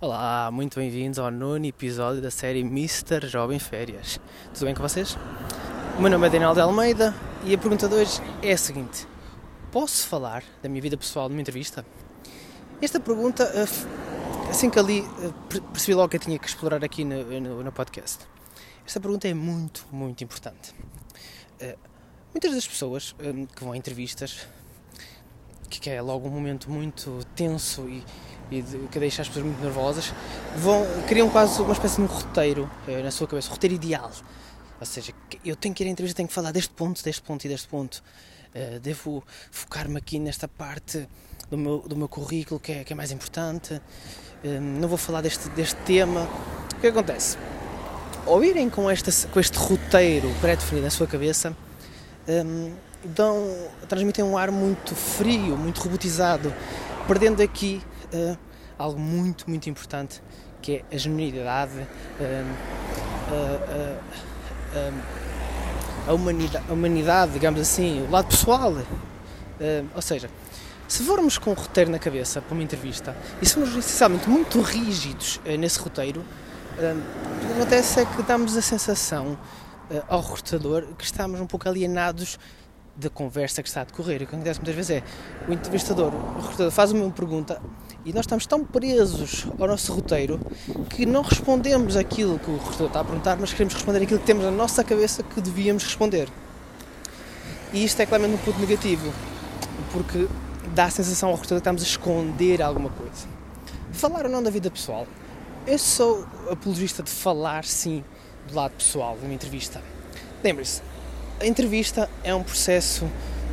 Olá, muito bem-vindos ao nono episódio da série Mr. Jovem Férias. Tudo bem com vocês? O meu nome é Daniel de Almeida e a pergunta de hoje é a seguinte: Posso falar da minha vida pessoal numa entrevista? Esta pergunta, eh, assim que ali eh, percebi logo que eu tinha que explorar aqui no, no, no podcast. Esta pergunta é muito, muito importante. Eh, muitas das pessoas que vão a entrevistas, que é logo um momento muito tenso e e que deixa as pessoas muito nervosas, vão, criam quase uma espécie de um roteiro é, na sua cabeça, um roteiro ideal. Ou seja, eu tenho que ir à entrevista, tenho que falar deste ponto, deste ponto e deste ponto. Uh, devo focar-me aqui nesta parte do meu, do meu currículo que é, que é mais importante. Uh, não vou falar deste, deste tema. O que acontece? Ao irem com, esta, com este roteiro pré-definido na sua cabeça, um, dão, transmitem um ar muito frio, muito robotizado, perdendo aqui uh, algo muito, muito importante que é a genuinidade, uh, a, humanidade, a humanidade, digamos assim, o lado pessoal. ou seja, se formos com um roteiro na cabeça para uma entrevista e se formos essencialmente muito rígidos nesse roteiro, o que acontece é que damos a sensação ao recrutador que estamos um pouco alienados da conversa que está a decorrer. O que acontece muitas vezes é o entrevistador, o recrutador faz uma pergunta e nós estamos tão presos ao nosso roteiro que não respondemos aquilo que o recrutador está a perguntar, mas queremos responder aquilo que temos na nossa cabeça que devíamos responder. E isto é claramente um ponto negativo, porque dá a sensação ao recrutador que estamos a esconder alguma coisa. Falar ou não da vida pessoal. Eu sou apologista de falar, sim, do lado pessoal, numa entrevista. Lembre-se, a entrevista é um processo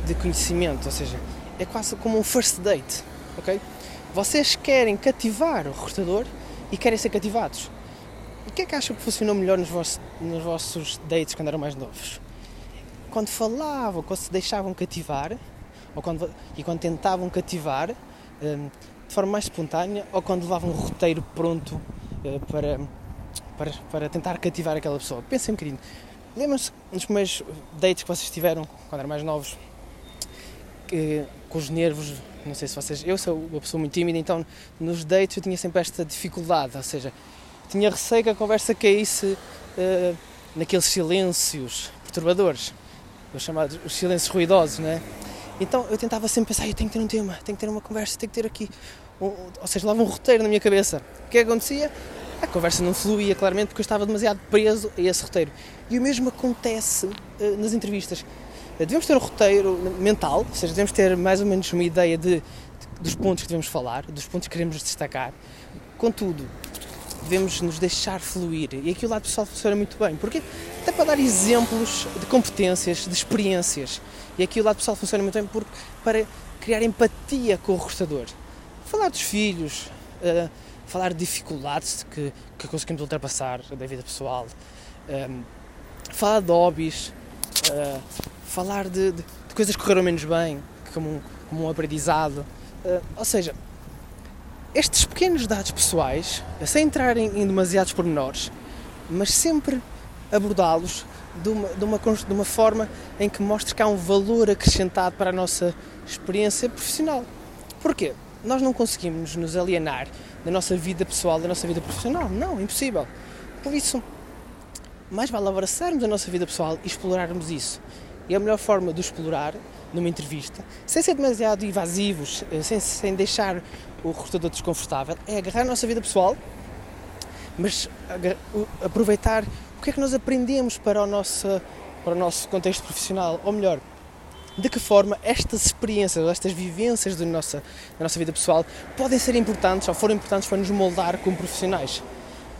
de conhecimento, ou seja, é quase como um first date, ok? Vocês querem cativar o recrutador e querem ser cativados. O que é que acham que funcionou melhor nos vossos, nos vossos dates quando eram mais novos? Quando falavam, quando se deixavam cativar, ou quando, e quando tentavam cativar um, de forma mais espontânea, ou quando levavam um roteiro pronto uh, para, para, para tentar cativar aquela pessoa. Pensem um bocadinho. Lembram-se dos primeiros dates que vocês tiveram quando eram mais novos, que, com os nervos, não sei se vocês. Eu sou uma pessoa muito tímida, então nos dates eu tinha sempre esta dificuldade, ou seja, tinha receio que a conversa caísse uh, naqueles silêncios perturbadores, os chamados os silêncios ruidosos, não é? Então eu tentava sempre pensar, eu tenho que ter um tema, tenho que ter uma conversa, tenho que ter aqui, um, ou seja, levava um roteiro na minha cabeça. O que, é que acontecia? A conversa não fluía claramente porque eu estava demasiado preso a esse roteiro. E o mesmo acontece uh, nas entrevistas. Uh, devemos ter um roteiro mental, ou seja, devemos ter mais ou menos uma ideia de, de, dos pontos que devemos falar, dos pontos que queremos destacar. Contudo, devemos nos deixar fluir. E aqui o lado pessoal funciona muito bem. Porque até para dar exemplos de competências, de experiências. E aqui o lado pessoal funciona muito bem porque, para criar empatia com o recrutador. Falar dos filhos, uh, falar de dificuldades que, que conseguimos ultrapassar da vida pessoal, um, ehm, falar de hobbies, uh, falar de, de, de, coisas que correram menos bem, como um, como um aprendizado. Uh, ou seja, estes pequenos dados pessoais, sem entrar em, em demasiados pormenores, mas sempre abordá-los de uma, de, uma, de uma forma em que mostre que há um valor acrescentado para a nossa experiência profissional. Porquê? Nós não conseguimos nos alienar da nossa vida pessoal, da nossa vida profissional. Não, impossível. Por isso, mais vale abraçarmos a nossa vida pessoal e explorarmos isso. E a melhor forma de explorar numa entrevista, sem ser demasiado invasivos, eh, sem, sem deixar o recrutador desconfortável, é agarrar a nossa vida pessoal, mas aproveitar o que é que nós aprendemos para o nosso, para o nosso contexto profissional, ou melhor, de que forma estas experiências, estas vivências da nossa, da nossa vida pessoal podem ser importantes ou foram importantes para nos moldar como profissionais.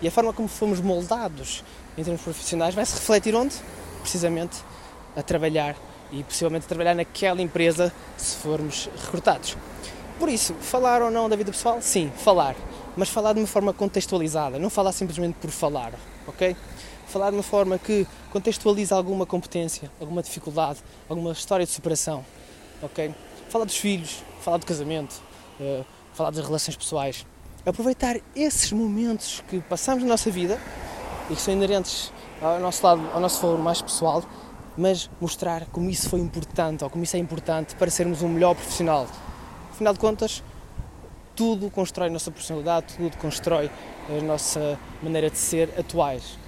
E a forma como fomos moldados em termos profissionais vai se refletir onde? Precisamente a trabalhar e possivelmente a trabalhar naquela empresa se formos recrutados. Por isso, falar ou não da vida pessoal? Sim, falar. Mas falar de uma forma contextualizada, não falar simplesmente por falar, ok? Falar de uma forma que contextualiza alguma competência, alguma dificuldade, alguma história de superação, ok? Falar dos filhos, falar do casamento, uh, falar das relações pessoais. Aproveitar esses momentos que passamos na nossa vida e que são inerentes ao nosso lado, ao nosso valor mais pessoal, mas mostrar como isso foi importante ou como isso é importante para sermos um melhor profissional. Afinal de contas, tudo constrói a nossa personalidade, tudo constrói a nossa maneira de ser atuais.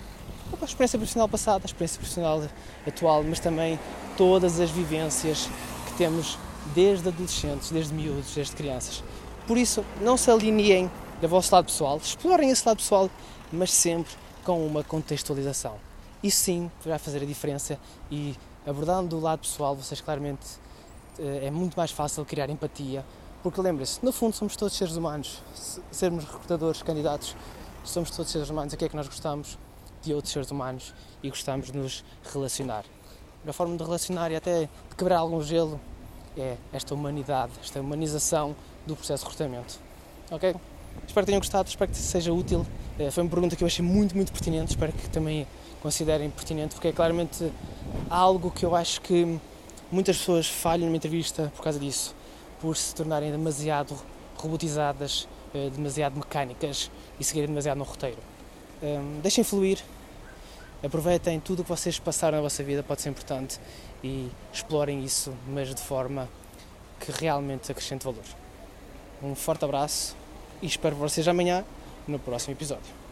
A experiência profissional passada, a experiência profissional atual, mas também todas as vivências que temos desde adolescentes, desde miúdos, desde crianças. Por isso, não se alinhem do vosso lado pessoal, explorem esse lado pessoal, mas sempre com uma contextualização. Isso sim vai fazer a diferença e abordando o lado pessoal, vocês claramente eh, é muito mais fácil criar empatia, porque lembrem-se, no fundo somos todos seres humanos, se sermos recrutadores, candidatos, somos todos seres humanos, o que é que nós gostamos de outros seres humanos e gostamos de nos relacionar. A forma de relacionar e até de quebrar algum gelo é esta humanidade, esta humanização do processo de recrutamento. Ok? Espero que tenham gostado, espero que seja útil. Eh, foi uma pergunta que eu achei muito, muito pertinente, espero que também considerem pertinente, porque é claramente algo que eu acho que muitas pessoas falham numa entrevista por causa disso, por se tornarem demasiado robotizadas, eh, demasiado mecânicas e seguirem demasiado no roteiro. Ehm, deixem fluir, aproveitem tudo o que vocês passaram na vossa vida, pode ser importante, e explorem isso, mas de forma que realmente acrescente valor. Um forte abraço e espero vocês amanhã no próximo episódio.